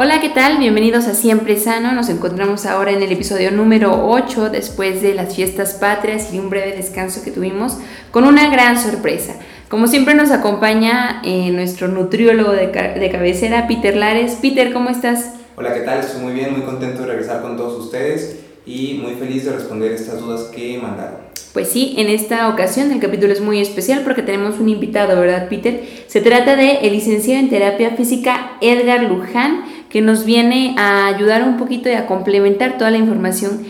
Hola, ¿qué tal? Bienvenidos a Siempre Sano. Nos encontramos ahora en el episodio número 8 después de las fiestas patrias y un breve descanso que tuvimos con una gran sorpresa. Como siempre nos acompaña eh, nuestro nutriólogo de, de cabecera, Peter Lares. Peter, ¿cómo estás? Hola, ¿qué tal? Estoy muy bien, muy contento de regresar con todos ustedes y muy feliz de responder estas dudas que mandaron. Pues sí, en esta ocasión el capítulo es muy especial porque tenemos un invitado, ¿verdad, Peter? Se trata de el licenciado en terapia física Edgar Luján, que nos viene a ayudar un poquito y a complementar toda la información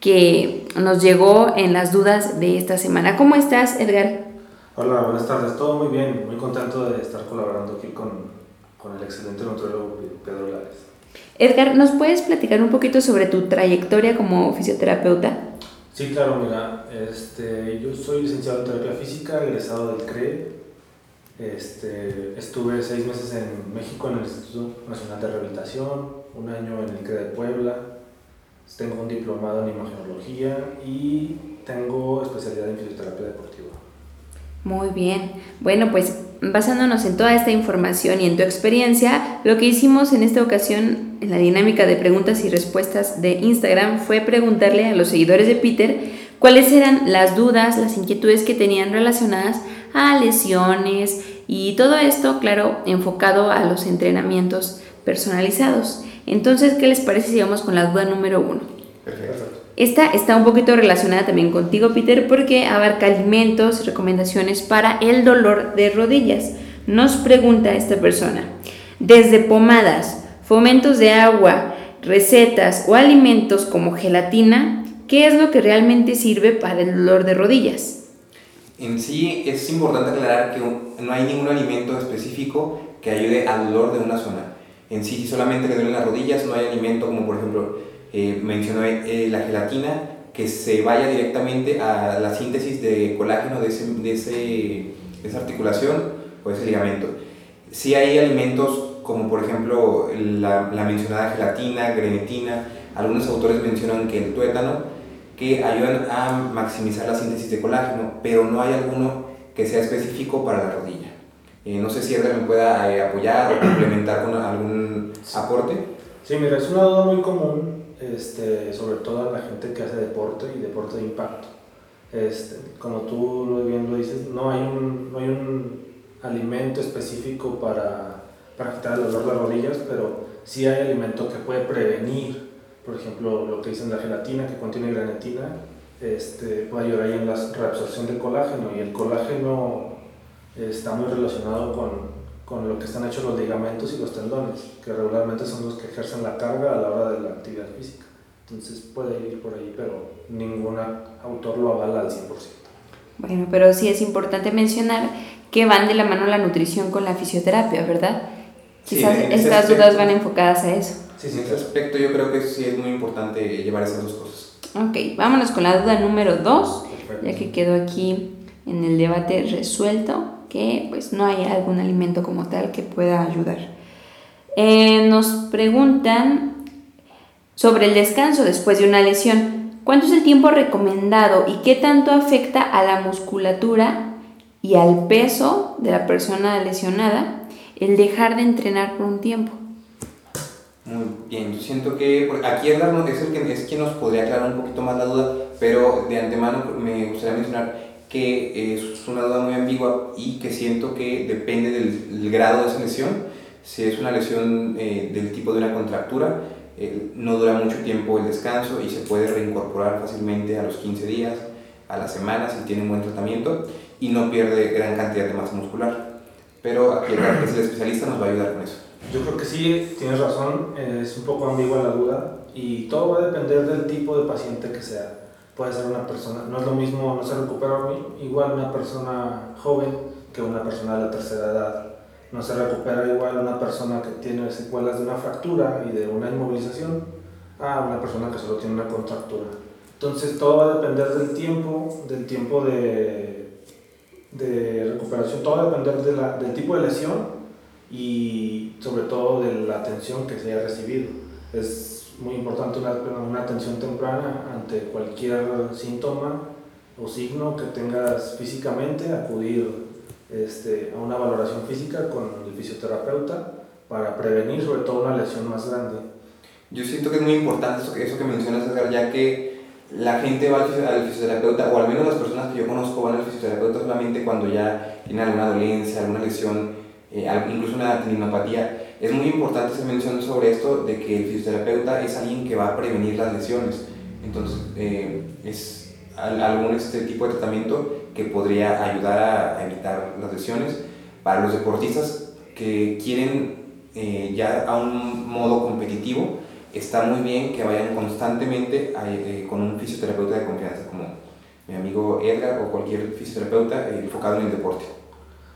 que nos llegó en las dudas de esta semana. ¿Cómo estás, Edgar? Hola, buenas tardes. Todo muy bien, muy contento de estar colaborando aquí con, con el excelente nutriólogo Pedro Lares. Edgar, ¿nos puedes platicar un poquito sobre tu trayectoria como fisioterapeuta? Sí, claro, mira, este, yo soy licenciado en terapia física, egresado del CRE. Este, estuve seis meses en México en el Instituto Nacional de Rehabilitación, un año en el CRE de Puebla. Tengo un diplomado en imagenología y tengo especialidad en fisioterapia deportiva. Muy bien. Bueno, pues basándonos en toda esta información y en tu experiencia, lo que hicimos en esta ocasión en la dinámica de preguntas y respuestas de Instagram fue preguntarle a los seguidores de Peter cuáles eran las dudas, las inquietudes que tenían relacionadas a lesiones y todo esto, claro, enfocado a los entrenamientos personalizados. Entonces, ¿qué les parece si vamos con la duda número uno? Perfecto. Esta está un poquito relacionada también contigo, Peter, porque abarca alimentos y recomendaciones para el dolor de rodillas. Nos pregunta esta persona, desde pomadas, fomentos de agua, recetas o alimentos como gelatina, ¿qué es lo que realmente sirve para el dolor de rodillas? En sí es importante aclarar que no hay ningún alimento específico que ayude al dolor de una zona. En sí, si solamente le duelen las rodillas, no hay alimento como por ejemplo eh, mencionó eh, la gelatina, que se vaya directamente a la síntesis de colágeno de, ese, de, ese, esa articulación o ese ligamento. Si hay alimentos como por ejemplo la, la, mencionada gelatina, grenetina, algunos autores mencionan que el tuétano, que ayudan a maximizar la síntesis de colágeno, pero no hay alguno que sea específico para la rodilla. Eh, no sé si Edgar me pueda eh, apoyar o complementar con algún aporte. Sí, mira, es una duda muy común este, sobre todo a la gente que hace deporte y deporte de impacto. Este, como tú bien lo dices, no hay un, no hay un alimento específico para, para quitar el dolor de las rodillas, pero sí hay alimento que puede prevenir, por ejemplo, lo que dicen la gelatina, que contiene granetina, este, puede ayudar ahí en la reabsorción del colágeno, y el colágeno está muy relacionado con, con lo que están hechos los ligamentos y los tendones, que regularmente son los que ejercen la carga a la hora de la actividad física. Entonces puede ir por ahí, pero ningún autor lo avala al 100%. Bueno, pero sí es importante mencionar que van de la mano la nutrición con la fisioterapia, ¿verdad? Quizás estas dudas van enfocadas a eso. Sí, sí, en ese aspecto yo creo que sí es muy importante llevar esas dos cosas. Ok, vámonos con la duda número dos, ya que quedó aquí en el debate resuelto que pues no hay algún alimento como tal que pueda ayudar. Eh, nos preguntan sobre el descanso después de una lesión. ¿Cuánto es el tiempo recomendado y qué tanto afecta a la musculatura y al peso de la persona lesionada el dejar de entrenar por un tiempo? Muy bien, yo siento que aquí Edgar es, el que, es quien nos podría aclarar un poquito más la duda, pero de antemano me gustaría mencionar que es una duda muy ambigua y que siento que depende del, grado de esa lesión. Si es una lesión eh, del tipo de una contractura, eh, no dura mucho tiempo el descanso y se puede reincorporar fácilmente a los 15 días, a las semanas si tiene un buen tratamiento y no pierde gran cantidad de masa muscular. Pero aquí el especialista nos va a ayudar con eso. Yo creo que sí, tienes razón, es un poco ambigua la duda y todo va a depender del tipo de paciente que sea puede ser una persona, no es lo mismo, no se recupera igual una persona joven que una persona de la tercera edad. No se recupera igual una persona que tiene secuelas de una fractura y de una inmovilización a una persona que solo tiene una contractura. Entonces todo va a depender del tiempo, del tiempo de, de recuperación, todo va a depender de la, del tipo de lesión y sobre todo de la atención que se haya recibido. Es muy importante una, una, atención temprana ante cualquier síntoma o signo que tengas físicamente, acudir este, a una valoración física con el fisioterapeuta para prevenir sobre todo una lesión más grande. Yo siento que es muy importante eso, eso que mencionas, Edgar, ya que la gente va al fisioterapeuta, o al menos las personas que yo conozco van al fisioterapeuta solamente cuando ya tienen alguna dolencia, alguna lesión, eh, incluso una tendinopatía. Es muy importante se menciona sobre esto de que el fisioterapeuta es alguien que va a prevenir las lesiones. Entonces, eh, es algún este tipo de tratamiento que podría ayudar a evitar las lesiones. Para los deportistas que quieren eh, ya a un modo competitivo, está muy bien que vayan constantemente eh, con un fisioterapeuta de confianza, como mi amigo Edgar o cualquier fisioterapeuta enfocado en el deporte.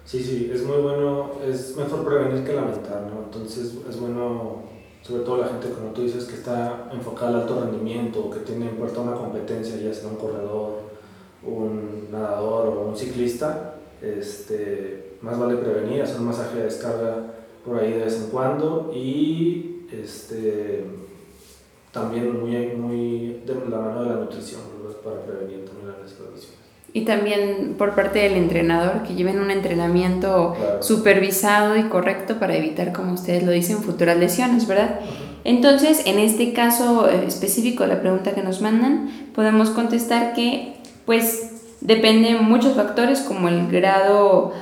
Sí, sí, es muy bueno, es mejor prevenir que lamentar, ¿no? Entonces es bueno, sobre todo la gente, como tú dices, que está enfocada al alto rendimiento que tiene en puerta una competencia, ya sea un corredor, un nadador o un ciclista, este, más vale prevenir, hacer un masaje de descarga por ahí de vez en cuando y este, también muy, muy de la mano de la nutrición para prevenir también las lesiones. Y también por parte del entrenador, que lleven un entrenamiento supervisado y correcto para evitar, como ustedes lo dicen, futuras lesiones, ¿verdad? Entonces, en este caso eh, específico, la pregunta que nos mandan, podemos contestar que, pues, depende de muchos factores como el grado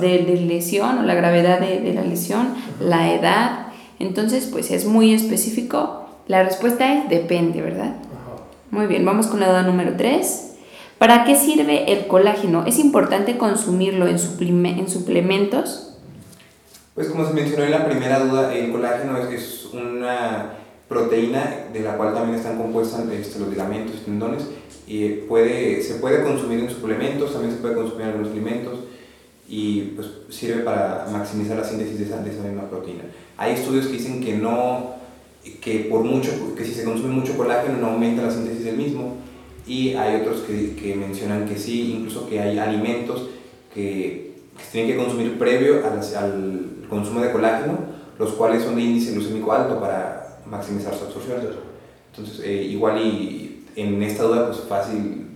de, de lesión o la gravedad de, de la lesión, la edad. Entonces, pues es muy específico la respuesta es depende, ¿verdad? Muy bien, vamos con la duda número 3. ¿Para qué sirve el colágeno? ¿Es importante consumirlo en, en suplementos? Pues como se mencionó en la primera duda, el colágeno es, una proteína de la cual también están compuestos este, los ligamentos y tendones y puede, se puede consumir en suplementos, también se puede consumir en algunos alimentos y pues sirve para maximizar la síntesis de esa, de esa misma proteína. Hay estudios que dicen que no que por mucho, que si se consume mucho colágeno no aumenta la síntesis del mismo y hay otros que, que mencionan que sí, incluso que hay alimentos que, que se tienen que consumir previo al, al, consumo de colágeno, los cuales son de índice glucémico alto para maximizar su absorción. Entonces, eh, igual y en esta duda, pues fácil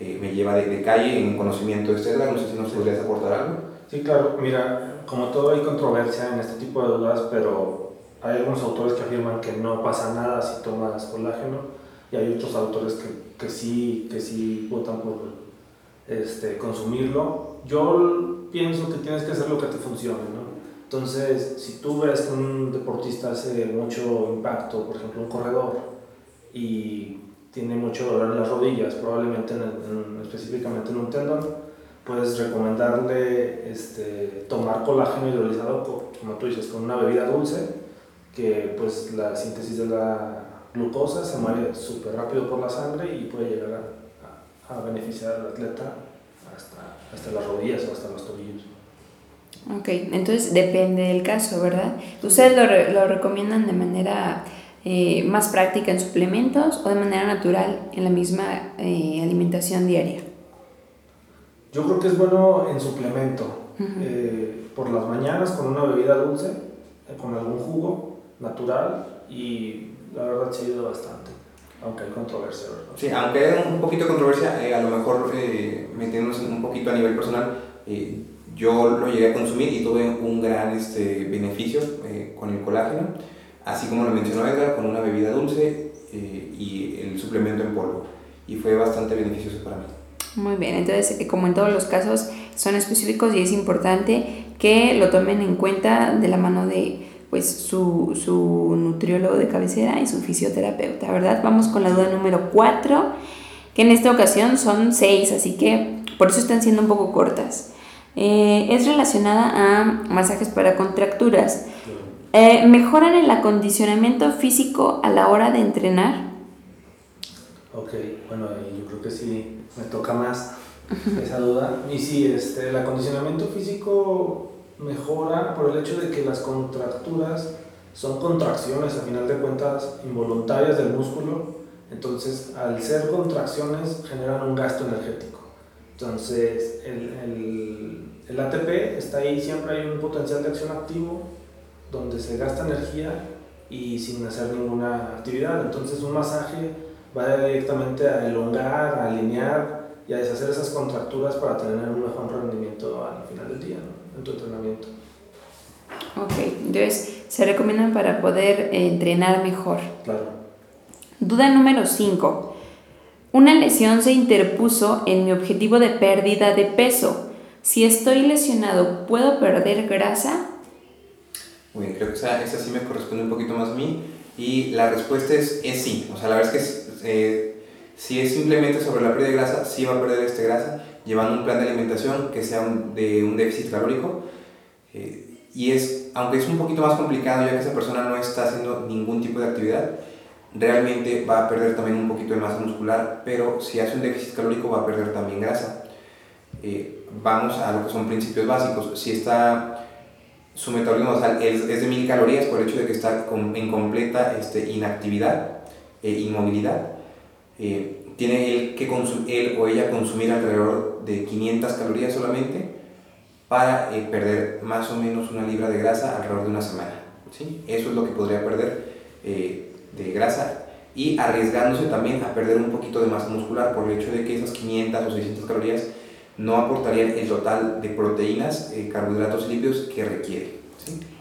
eh, me lleva de, de, calle en conocimiento de este no sé si nos podrías aportar algo. Sí, claro, mira, como todo hay controversia en este tipo de dudas, pero hay algunos autores que afirman que no pasa nada si tomas colágeno y hay otros autores que, que sí, que sí votan por este, consumirlo. Yo pienso que tienes que hacer lo que te funcione, ¿no? Entonces, si tú ves que un deportista hace mucho impacto, por ejemplo, un corredor, y tiene mucho dolor en las rodillas, probablemente en, específicamente en un tendón, puedes recomendarle este, tomar colágeno hidrolizado, como tú dices, con una bebida dulce que pues la síntesis de la glucosa se mueve súper rápido por la sangre y puede llegar a, a, beneficiar al atleta hasta, hasta las rodillas o hasta los tobillos. Ok, entonces depende del caso, ¿verdad? ¿Ustedes lo, lo recomiendan de manera eh, más práctica en suplementos o de manera natural en la misma eh, alimentación diaria? Yo creo que es bueno en suplemento, uh -huh. eh, por las mañanas con una bebida dulce, eh, con algún jugo, natural y la verdad se ha ido bastante, aunque hay controversia, ¿verdad? Sí, aunque hay un poquito de controversia, eh, a lo mejor eh, metiéndonos un poquito a nivel personal, eh, yo lo llegué a consumir y tuve un gran este, beneficio eh, con el colágeno, así como lo mencionó Edgar, con una bebida dulce eh, y el suplemento en polvo, y fue bastante beneficioso para mí. Muy bien, entonces como en todos los casos son específicos y es importante que lo tomen en cuenta de la mano de pues su, su nutriólogo de cabecera y su fisioterapeuta, ¿verdad? Vamos con la duda número 4, que en esta ocasión son 6, así que por eso están siendo un poco cortas. Eh, es relacionada a masajes para contracturas. Eh, ¿Mejoran el acondicionamiento físico a la hora de entrenar? Ok, bueno, yo creo que sí, me toca más esa duda. Y sí, este, el acondicionamiento físico mejora por el hecho de que las contracturas son contracciones, a final de cuentas, involuntarias del músculo. Entonces, al ser contracciones, generan un gasto energético. Entonces, el, el, el ATP está ahí, siempre hay un potencial de acción activo donde se gasta energía y sin hacer ninguna actividad. Entonces, un masaje va directamente a elongar, a alinear y a deshacer esas contracturas para tener un mejor rendimiento al final del día. ¿no? en tu entrenamiento. Ok, entonces se recomiendan para poder eh, entrenar mejor. Claro. Duda número 5. Una lesión se interpuso en mi objetivo de pérdida de peso. Si estoy lesionado, ¿puedo perder grasa? Muy bien, creo que esa, esa sí me corresponde un poquito más a mí. Y la respuesta es, es sí. O sea, la verdad es que eh, si es simplemente sobre la pérdida de grasa, sí va a perder este grasa, llevando un plan de alimentación que sea de un déficit calórico. Eh, y es, aunque es un poquito más complicado, ya que esa persona no está haciendo ningún tipo de actividad, realmente va a perder también un poquito de masa muscular, pero si hace un déficit calórico va a perder también grasa. Eh, vamos a lo que son principios básicos. Si está su metabolismo basal es, es de mil calorías por el hecho de que está en completa este, inactividad e inmovilidad, eh, tiene él, que él o ella consumir alrededor de 500 calorías solamente para eh, perder más o menos una libra de grasa alrededor de una semana. ¿sí? Eso es lo que podría perder eh, de grasa y arriesgándose también a perder un poquito de masa muscular por el hecho de que esas 500 o 600 calorías no aportarían el total de proteínas, eh, carbohidratos y lípidos que requiere.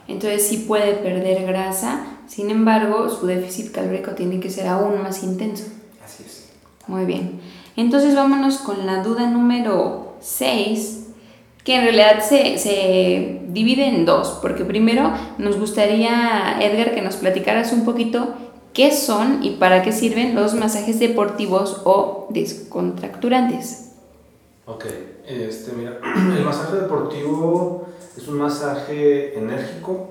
Entonces sí puede perder grasa, sin embargo su déficit calórico tiene que ser aún más intenso. Muy bien. Entonces vámonos con la duda número 6, que en realidad se, se divide en dos, porque primero nos gustaría, Edgar, que nos platicaras un poquito qué son y para qué sirven los masajes deportivos o descontracturantes. Ok, este, mira, el masaje deportivo es un masaje enérgico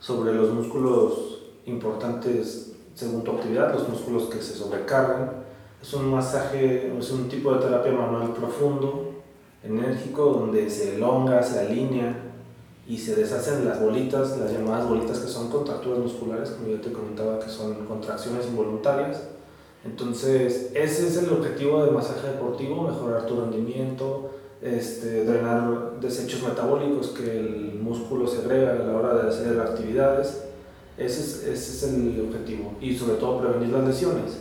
sobre los músculos importantes según tu actividad, los músculos que se sobrecargan. Es un masaje, es un tipo de terapia manual profundo, enérgico, donde se elonga, se alinea y se deshacen las bolitas, las llamadas bolitas que son contracturas musculares, como yo te comentaba, que son contracciones involuntarias entonces, ese es el objetivo del masaje deportivo, mejorar tu rendimiento, este, drenar desechos metabólicos que el músculo segrega a la hora de hacer actividades. Ese es, ese es el objetivo. Y sobre todo prevenir las lesiones.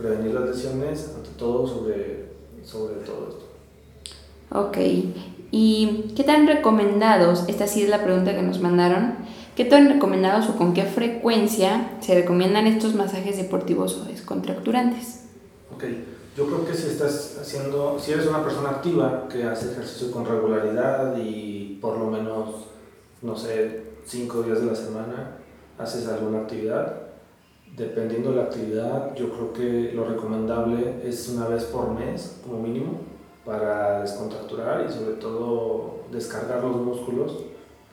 Prevenir las lesiones, ante todo, sobre, sobre todo esto. Ok. ¿Y qué tan recomendados? Esta sí es la pregunta que nos mandaron ¿Qué tan recomendados o con qué frecuencia se recomiendan estos masajes deportivos o descontracturantes? Ok, yo creo que si estás haciendo, si eres una persona activa que hace ejercicio con regularidad y por lo menos, no sé, cinco días de la semana haces alguna actividad, dependiendo de la actividad, yo creo que lo recomendable es una vez por mes como mínimo para descontracturar y sobre todo descargar los músculos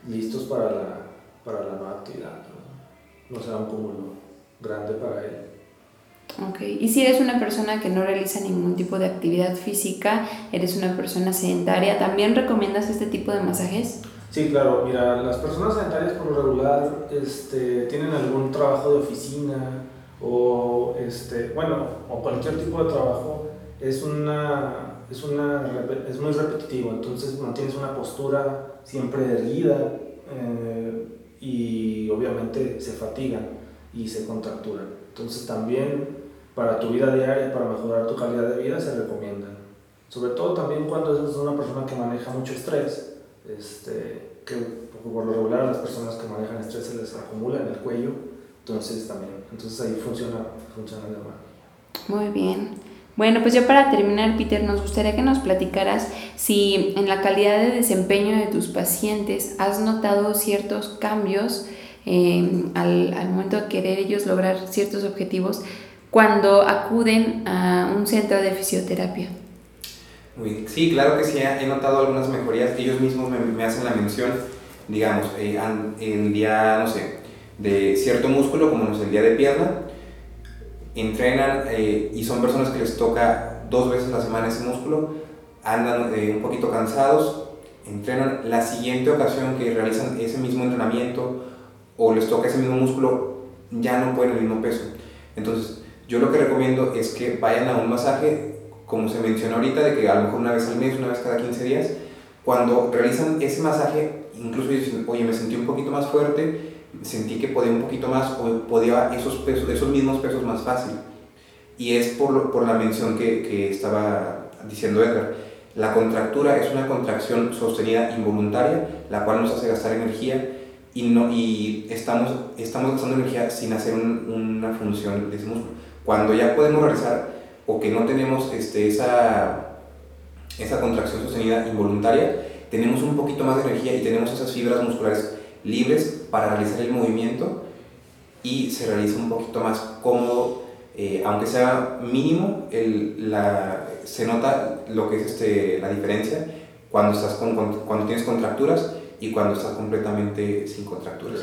listos para la para la actividad. ¿no? será un cúmulo grande para él. Ok, y si eres una persona que no realiza ningún tipo de actividad física, eres una persona sedentaria, ¿también recomiendas este tipo de masajes? Sí, claro, mira, las personas sedentarias por lo regular este, tienen algún trabajo de oficina o, este, bueno, o cualquier tipo de trabajo, es, una, es, una, es muy repetitivo, entonces mantienes una postura siempre erguida. Eh, y obviamente se fatigan y se contracturan. Entonces también para tu vida diaria, para mejorar tu calidad de vida, se recomiendan. Sobre todo también cuando eres una persona que maneja mucho estrés, este, que por lo regular a las personas que manejan estrés se les acumula en el cuello, entonces también, entonces ahí funciona, funciona de mal. Muy bien. Bueno, pues ya para terminar, Peter, nos gustaría que nos platicaras si en la calidad de desempeño de tus pacientes has notado ciertos cambios eh, al, al, momento de querer ellos lograr ciertos objetivos cuando acuden a un centro de fisioterapia. Sí, claro que sí, he notado algunas mejorías. Ellos mismos me, me hacen la mención, digamos, eh, en el día, no sé, de cierto músculo, como no sé, el día de pierna, entrenan eh, y son personas que les toca dos veces a la semana ese músculo, andan eh, un poquito cansados, entrenan la siguiente ocasión que realizan ese mismo entrenamiento o les toca ese mismo músculo, ya no pueden el mismo peso. Entonces, yo lo que recomiendo es que vayan a un masaje, como se mencionó ahorita, de que a lo mejor una vez al mes, una vez cada 15 días, cuando realizan ese masaje, incluso dicen, oye, me sentí un poquito más fuerte, sentí que podía un poquito más o podía esos, pesos, esos mismos pesos más fácil. Y es por, por la mención que, que, estaba diciendo Edgar. La contractura es una contracción sostenida involuntaria, la cual nos hace gastar energía y, no, y estamos, estamos gastando energía sin hacer una función de ese músculo. Cuando ya podemos realizar o que no tenemos este, esa, esa contracción sostenida involuntaria, tenemos un poquito más de energía y tenemos esas fibras musculares libres para realizar el movimiento y se realiza un poquito más cómodo, eh, aunque sea mínimo, el, la, se nota lo que es este, la diferencia cuando, estás con, cuando tienes contracturas y cuando estás completamente sin contracturas.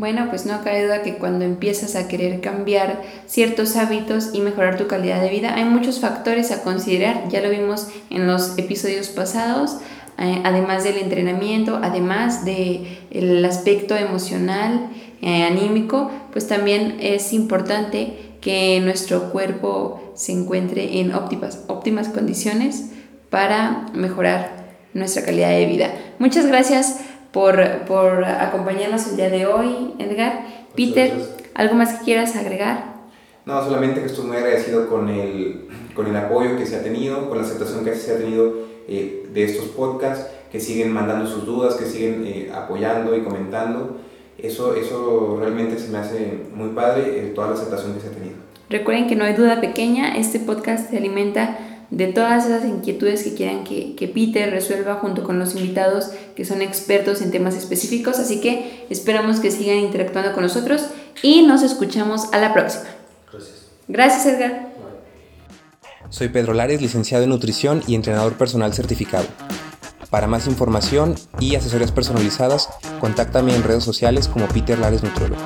Bueno, pues no cabe duda que cuando empiezas a querer cambiar ciertos hábitos y mejorar tu calidad de vida, hay muchos factores a considerar. Ya lo vimos en los episodios pasados, eh, además del entrenamiento, además del aspecto emocional, eh, anímico, pues también es importante que nuestro cuerpo se encuentre en óptimas, óptimas condiciones para mejorar nuestra calidad de vida. Muchas gracias por, acompañarnos el día de hoy, Edgar. Peter, ¿algo más que quieras agregar? No, solamente que estoy muy agradecido con el, con el apoyo que se ha tenido, con la aceptación que se ha tenido eh, de estos podcasts, que siguen mandando sus dudas, que siguen eh, apoyando y comentando. Eso, eso realmente se me hace muy padre, eh, toda la aceptación que se ha tenido. Recuerden que no hay duda pequeña, este podcast se alimenta de todas esas inquietudes que quieran que, que, Peter resuelva junto con los invitados que son expertos en temas específicos. Así que esperamos que sigan interactuando con nosotros y nos escuchamos a la próxima. Gracias. Gracias, Edgar. Soy Pedro Lares, licenciado en nutrición y entrenador personal certificado. Para más información y asesorías personalizadas, contáctame en redes sociales como Peter Lares Nutriólogo.